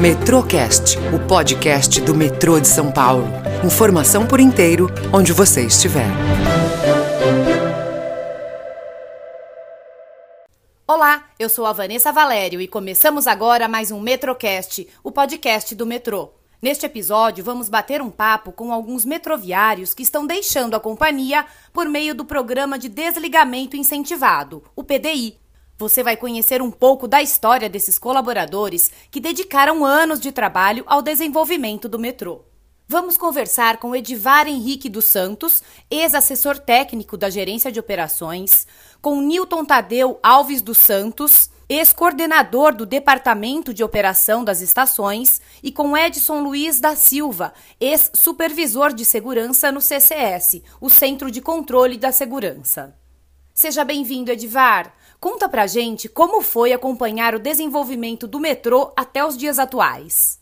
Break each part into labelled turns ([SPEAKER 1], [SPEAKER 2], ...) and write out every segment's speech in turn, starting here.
[SPEAKER 1] Metrocast, o podcast do metrô de São Paulo. Informação por inteiro, onde você estiver.
[SPEAKER 2] Olá, eu sou a Vanessa Valério e começamos agora mais um Metrocast, o podcast do metrô. Neste episódio, vamos bater um papo com alguns metroviários que estão deixando a companhia por meio do Programa de Desligamento Incentivado, o PDI, você vai conhecer um pouco da história desses colaboradores que dedicaram anos de trabalho ao desenvolvimento do metrô. Vamos conversar com Edivar Henrique dos Santos, ex-assessor técnico da Gerência de Operações, com Newton Tadeu Alves dos Santos, ex-coordenador do Departamento de Operação das Estações, e com Edson Luiz da Silva, ex-supervisor de segurança no CCS, o Centro de Controle da Segurança. Seja bem-vindo, Edivar. Conta pra gente como foi acompanhar o desenvolvimento do metrô até os dias atuais.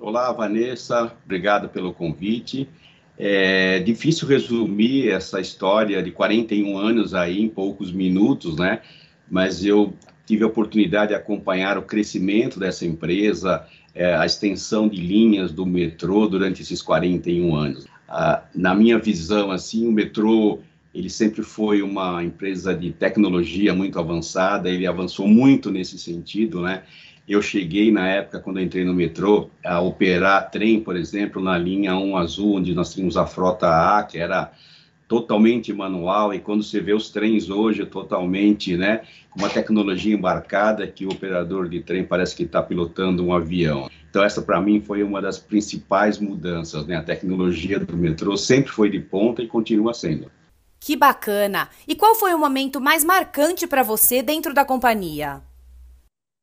[SPEAKER 3] Olá, Vanessa, obrigado pelo convite. É difícil resumir essa história de 41 anos aí em poucos minutos, né? Mas eu tive a oportunidade de acompanhar o crescimento dessa empresa, é, a extensão de linhas do metrô durante esses 41 anos. Ah, na minha visão, assim, o metrô ele sempre foi uma empresa de tecnologia muito avançada, ele avançou muito nesse sentido, né? Eu cheguei na época, quando entrei no metrô, a operar trem, por exemplo, na linha 1 azul, onde nós tínhamos a frota A, que era totalmente manual, e quando você vê os trens hoje, totalmente, né, com uma tecnologia embarcada, que o operador de trem parece que está pilotando um avião. Então, essa para mim foi uma das principais mudanças, né? A tecnologia do metrô sempre foi de ponta e continua sendo.
[SPEAKER 2] Que bacana! E qual foi o momento mais marcante para você dentro da companhia?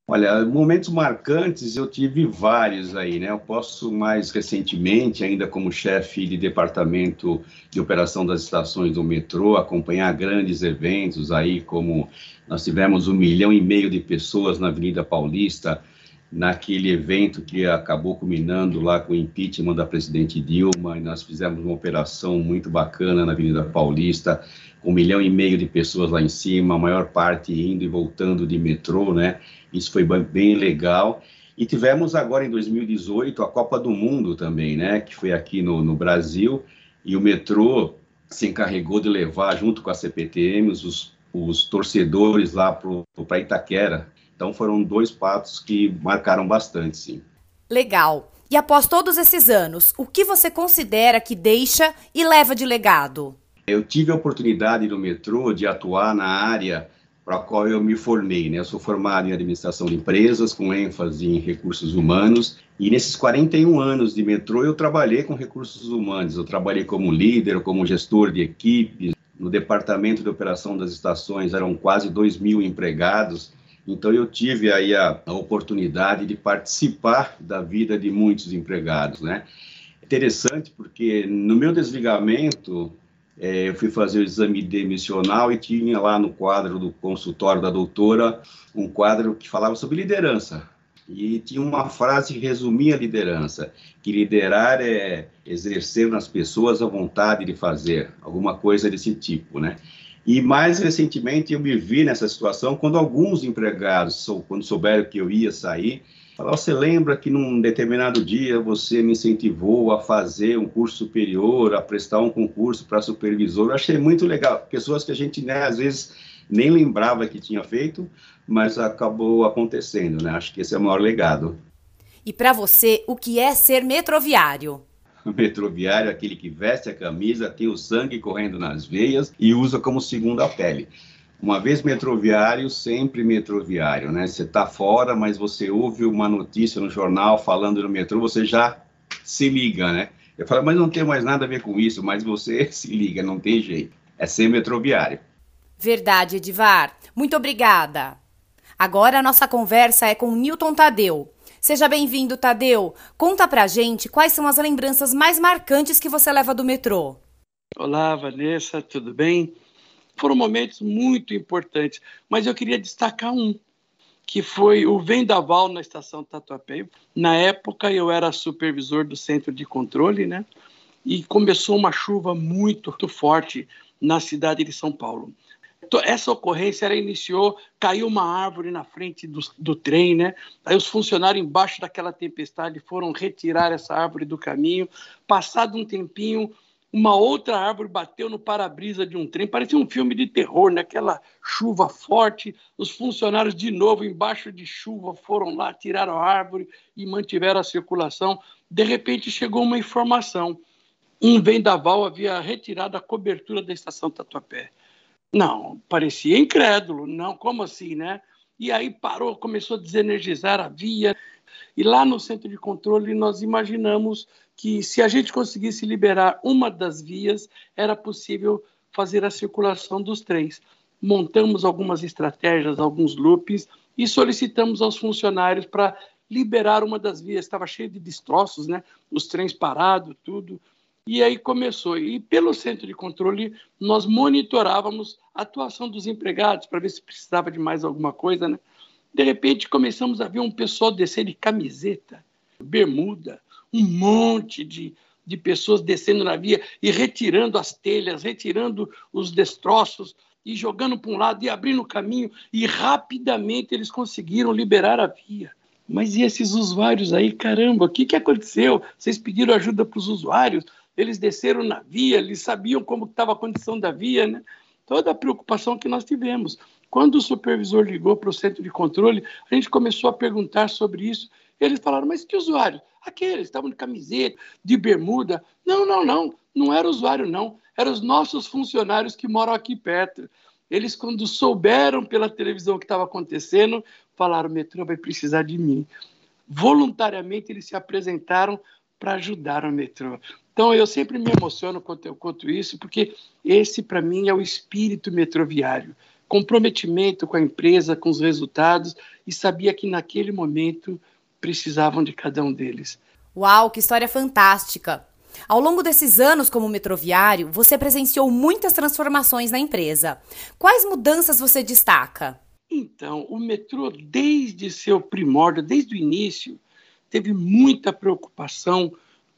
[SPEAKER 3] Olha, momentos marcantes eu tive vários aí, né? Eu posso mais recentemente, ainda como chefe de departamento de operação das estações do metrô, acompanhar grandes eventos aí, como nós tivemos um milhão e meio de pessoas na Avenida Paulista, naquele evento que acabou culminando lá com o impeachment da presidente Dilma, e nós fizemos uma operação muito bacana na Avenida Paulista, com um milhão e meio de pessoas lá em cima, a maior parte indo e voltando de metrô, né? Isso foi bem legal. E tivemos agora em 2018 a Copa do Mundo também, né? Que foi aqui no, no Brasil, e o metrô se encarregou de levar, junto com a CPTM, os, os torcedores lá para Itaquera, então foram dois fatos que marcaram bastante, sim.
[SPEAKER 2] Legal. E após todos esses anos, o que você considera que deixa e leva de legado?
[SPEAKER 3] Eu tive a oportunidade no metrô de atuar na área para a qual eu me formei. Né? Eu sou formado em administração de empresas, com ênfase em recursos humanos. E nesses 41 anos de metrô, eu trabalhei com recursos humanos. Eu trabalhei como líder, como gestor de equipes. No departamento de operação das estações, eram quase 2 mil empregados. Então eu tive aí a, a, oportunidade de participar da vida de muitos empregados, né? Interessante porque no meu desligamento é, eu fui fazer o exame demissional e tinha lá no quadro do consultório da doutora um quadro que falava sobre liderança. E tinha uma frase que resumia a liderança, que liderar é exercer nas pessoas a vontade de fazer, alguma coisa desse tipo, né? E mais recentemente eu me vi nessa situação quando alguns empregados, quando souberam que eu ia sair, falaram: Você lembra que num determinado dia você me incentivou a fazer um curso superior, a prestar um concurso para supervisor? Eu achei muito legal. Pessoas que a gente, né, às vezes, nem lembrava que tinha feito, mas acabou acontecendo, né? Acho que esse é o maior legado.
[SPEAKER 2] E para você, o que é ser metroviário?
[SPEAKER 3] Metroviário, aquele que veste a camisa, tem o sangue correndo nas veias e usa como segunda pele. Uma vez metroviário, sempre metroviário, né? Você está fora, mas você ouve uma notícia no jornal falando no metrô, você já se liga, né? Eu falo, mas não tem mais nada a ver com isso, mas você se liga, não tem jeito. É ser metroviário.
[SPEAKER 2] Verdade, Edivar. Muito obrigada. Agora a nossa conversa é com Newton Tadeu, Seja bem-vindo, Tadeu. Conta pra gente quais são as lembranças mais marcantes que você leva do metrô.
[SPEAKER 4] Olá, Vanessa, tudo bem? Foram momentos muito importantes, mas eu queria destacar um, que foi o vendaval na estação Tatuapé. Na época eu era supervisor do centro de controle, né? E começou uma chuva muito forte na cidade de São Paulo. Essa ocorrência ela iniciou, caiu uma árvore na frente do, do trem, né? Aí os funcionários embaixo daquela tempestade foram retirar essa árvore do caminho. Passado um tempinho, uma outra árvore bateu no para-brisa de um trem, parecia um filme de terror, naquela né? chuva forte. Os funcionários, de novo, embaixo de chuva, foram lá, tiraram a árvore e mantiveram a circulação. De repente chegou uma informação: um vendaval havia retirado a cobertura da estação Tatuapé. Não, parecia incrédulo, não, como assim, né? E aí parou, começou a desenergizar a via. E lá no centro de controle nós imaginamos que se a gente conseguisse liberar uma das vias, era possível fazer a circulação dos trens. Montamos algumas estratégias, alguns loops e solicitamos aos funcionários para liberar uma das vias. Estava cheio de destroços, né? Os trens parados, tudo. E aí começou. E pelo centro de controle, nós monitorávamos a atuação dos empregados para ver se precisava de mais alguma coisa, né? De repente, começamos a ver um pessoal descer de camiseta, bermuda, um monte de, de pessoas descendo na via e retirando as telhas, retirando os destroços e jogando para um lado e abrindo o caminho, e rapidamente eles conseguiram liberar a via. Mas e esses usuários aí, caramba, o que, que aconteceu? Vocês pediram ajuda para os usuários, eles desceram na via, eles sabiam como estava a condição da via, né? Toda a preocupação que nós tivemos. Quando o supervisor ligou para o centro de controle, a gente começou a perguntar sobre isso. Eles falaram, mas que usuário? Aqueles estavam de camiseta, de bermuda. Não, não, não. Não era usuário, não. Eram os nossos funcionários que moram aqui perto. Eles, quando souberam pela televisão o que estava acontecendo, falaram: o metrô vai precisar de mim. Voluntariamente, eles se apresentaram para ajudar o metrô. Então, eu sempre me emociono quando eu conto isso, porque esse, para mim, é o espírito metroviário. Comprometimento com a empresa, com os resultados, e sabia que naquele momento precisavam de cada um deles.
[SPEAKER 2] Uau, que história fantástica! Ao longo desses anos como metroviário, você presenciou muitas transformações na empresa. Quais mudanças você destaca?
[SPEAKER 4] Então, o metrô, desde seu primórdio, desde o início, teve muita preocupação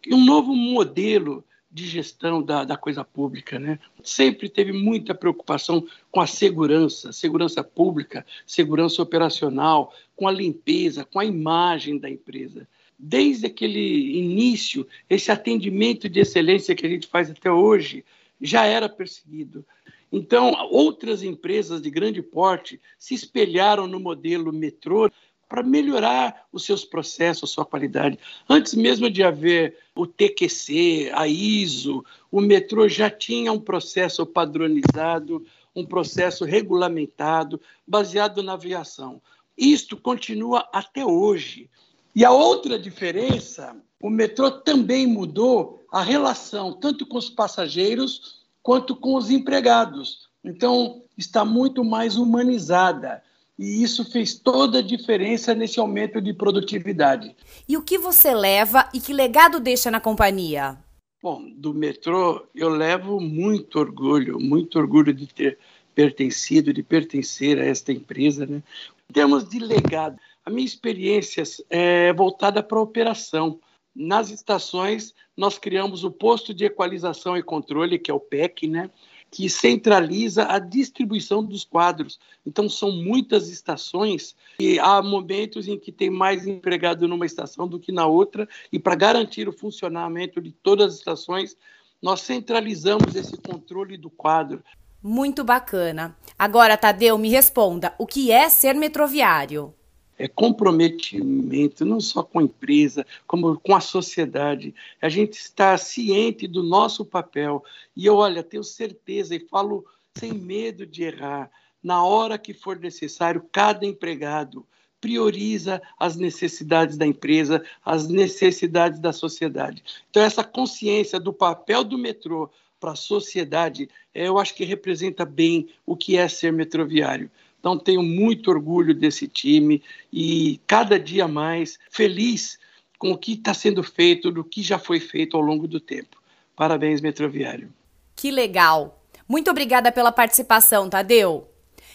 [SPEAKER 4] em um novo modelo de gestão da, da coisa pública. Né? Sempre teve muita preocupação com a segurança, segurança pública, segurança operacional, com a limpeza, com a imagem da empresa. Desde aquele início, esse atendimento de excelência que a gente faz até hoje já era perseguido. Então, outras empresas de grande porte se espelharam no modelo metrô para melhorar os seus processos, sua qualidade. Antes mesmo de haver o TQC, a ISO, o metrô já tinha um processo padronizado, um processo regulamentado, baseado na aviação. Isto continua até hoje. E a outra diferença, o metrô também mudou a relação tanto com os passageiros quanto com os empregados. Então, está muito mais humanizada e isso fez toda a diferença nesse aumento de produtividade.
[SPEAKER 2] E o que você leva e que legado deixa na companhia?
[SPEAKER 4] Bom, do metrô eu levo muito orgulho, muito orgulho de ter pertencido, de pertencer a esta empresa. Né? Em termos de legado, a minha experiência é voltada para a operação. Nas estações, nós criamos o posto de equalização e controle, que é o PEC, né? Que centraliza a distribuição dos quadros. Então, são muitas estações e há momentos em que tem mais empregado numa estação do que na outra, e para garantir o funcionamento de todas as estações, nós centralizamos esse controle do quadro.
[SPEAKER 2] Muito bacana. Agora, Tadeu, me responda: o que é ser metroviário?
[SPEAKER 4] É, comprometimento, não só com a empresa, como com a sociedade. A gente está ciente do nosso papel. E eu, olha, tenho certeza e falo sem medo de errar. Na hora que for necessário, cada empregado prioriza as necessidades da empresa, as necessidades da sociedade. Então, essa consciência do papel do metrô para a sociedade, eu acho que representa bem o que é ser metroviário. Então, tenho muito orgulho desse time e cada dia mais feliz com o que está sendo feito, do que já foi feito ao longo do tempo. Parabéns, Metroviário.
[SPEAKER 2] Que legal! Muito obrigada pela participação, Tadeu.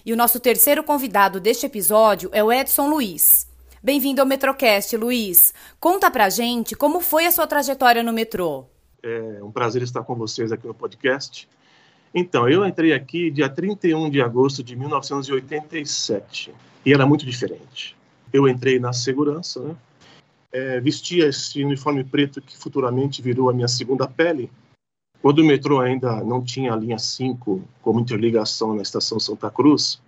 [SPEAKER 2] E o nosso terceiro convidado deste episódio é o Edson Luiz. Bem-vindo ao Metrocast, Luiz. Conta pra gente como foi a sua trajetória no metrô.
[SPEAKER 5] É um prazer estar com vocês aqui no podcast. Então, eu entrei aqui dia 31 de agosto de 1987 e era muito diferente. Eu entrei na segurança, né? é, vestia esse uniforme preto que futuramente virou a minha segunda pele. Quando o metrô ainda não tinha a linha 5 como interligação na estação Santa Cruz,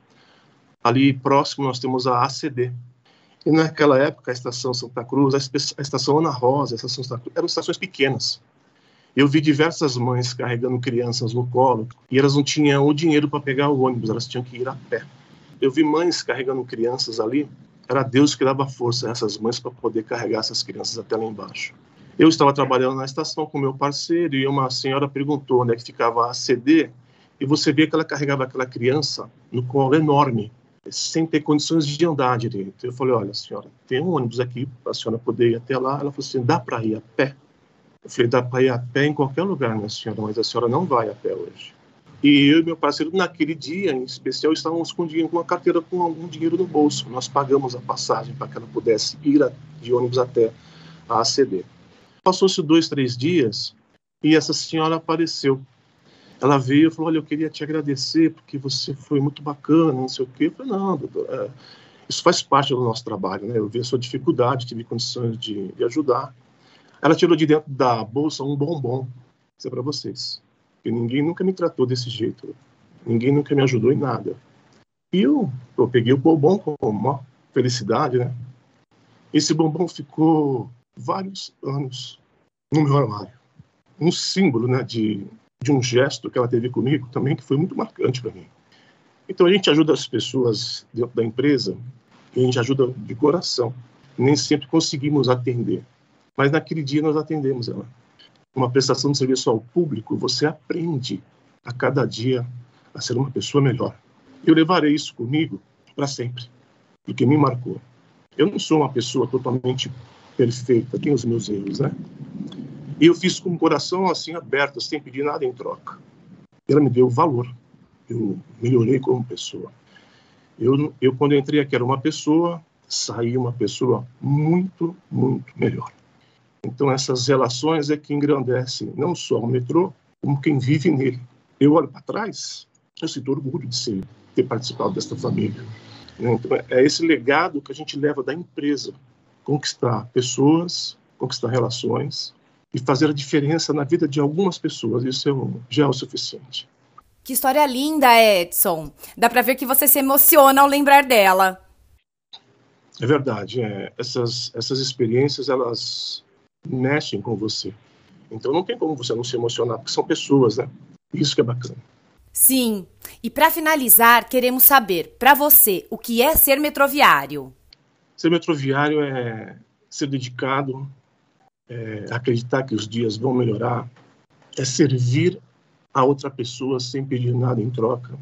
[SPEAKER 5] ali próximo nós temos a ACD. E naquela época, a estação Santa Cruz, a estação Ana Rosa, a estação Santa Cruz, eram estações pequenas. Eu vi diversas mães carregando crianças no colo e elas não tinham o dinheiro para pegar o ônibus, elas tinham que ir a pé. Eu vi mães carregando crianças ali, era Deus que dava força a essas mães para poder carregar essas crianças até lá embaixo. Eu estava trabalhando na estação com meu parceiro e uma senhora perguntou onde é que ficava a CD e você vê que ela carregava aquela criança no colo enorme, sem ter condições de andar direito. Eu falei, olha, senhora, tem um ônibus aqui para a senhora poder ir até lá. Ela falou assim, dá para ir a pé? Eu falei, dá para ir a pé em qualquer lugar, minha senhora, mas a senhora não vai a pé hoje. E eu e meu parceiro, naquele dia em especial, estávamos com dinheiro, com uma carteira com algum dinheiro no bolso. Nós pagamos a passagem para que ela pudesse ir de ônibus até a ACD. Passou-se dois, três dias e essa senhora apareceu. Ela veio e falou: Olha, eu queria te agradecer porque você foi muito bacana, não sei o quê. Eu falei: Não, doutor, é, isso faz parte do nosso trabalho, né? Eu vi a sua dificuldade, tive condições de, de ajudar. Ela tirou de dentro da bolsa um bombom. Isso é para vocês. Porque ninguém nunca me tratou desse jeito. Ninguém nunca me ajudou em nada. E eu, eu peguei o bombom com uma felicidade, né? Esse bombom ficou vários anos no meu armário. Um símbolo, né, de, de um gesto que ela teve comigo também, que foi muito marcante para mim. Então a gente ajuda as pessoas dentro da empresa, a gente ajuda de coração. Nem sempre conseguimos atender, mas naquele dia nós atendemos ela. Uma prestação de serviço ao público, você aprende a cada dia a ser uma pessoa melhor. Eu levarei isso comigo para sempre, porque me marcou. Eu não sou uma pessoa totalmente perfeita, tenho os meus erros, né? E eu fiz com o coração assim aberto, sem pedir nada em troca. Ela me deu valor. Eu melhorei como pessoa. Eu, eu quando entrei aqui era uma pessoa, saí uma pessoa muito, muito melhor. Então, essas relações é que engrandecem não só o metrô, como quem vive nele. Eu olho para trás, eu sinto orgulho de ser, ter participado desta família. Né? Então, é esse legado que a gente leva da empresa: conquistar pessoas, conquistar relações e fazer a diferença na vida de algumas pessoas. Isso é já é o suficiente.
[SPEAKER 2] Que história linda, Edson. Dá para ver que você se emociona ao lembrar dela.
[SPEAKER 5] É verdade. É, essas, essas experiências, elas mexem com você. Então não tem como você não se emocionar, porque são pessoas, né? Isso que é bacana.
[SPEAKER 2] Sim. E para finalizar, queremos saber, para você, o que é ser metroviário?
[SPEAKER 5] Ser metroviário é ser dedicado, é acreditar que os dias vão melhorar, é servir a outra pessoa sem pedir nada em troca,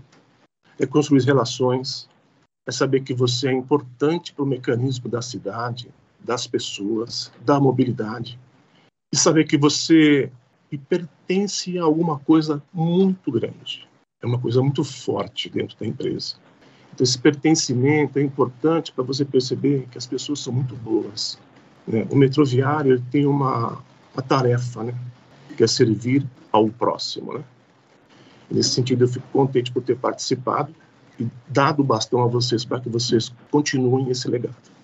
[SPEAKER 5] é construir relações, é saber que você é importante para o mecanismo da cidade, das pessoas, da mobilidade, e saber que você pertence a alguma coisa muito grande, é uma coisa muito forte dentro da empresa. Então, esse pertencimento é importante para você perceber que as pessoas são muito boas. Né? O metroviário tem uma, uma tarefa, né? que é servir ao próximo. Né? Nesse sentido, eu fico contente por ter participado e dado o bastão a vocês para que vocês continuem esse legado.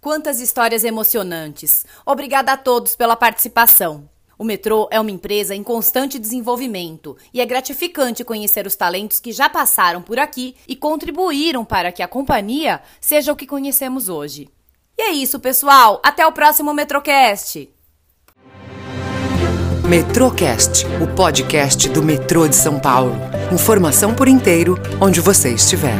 [SPEAKER 2] Quantas histórias emocionantes! Obrigada a todos pela participação. O metrô é uma empresa em constante desenvolvimento e é gratificante conhecer os talentos que já passaram por aqui e contribuíram para que a companhia seja o que conhecemos hoje. E é isso, pessoal. Até o próximo Metrocast.
[SPEAKER 1] Metrocast, o podcast do metrô de São Paulo. Informação por inteiro, onde você estiver.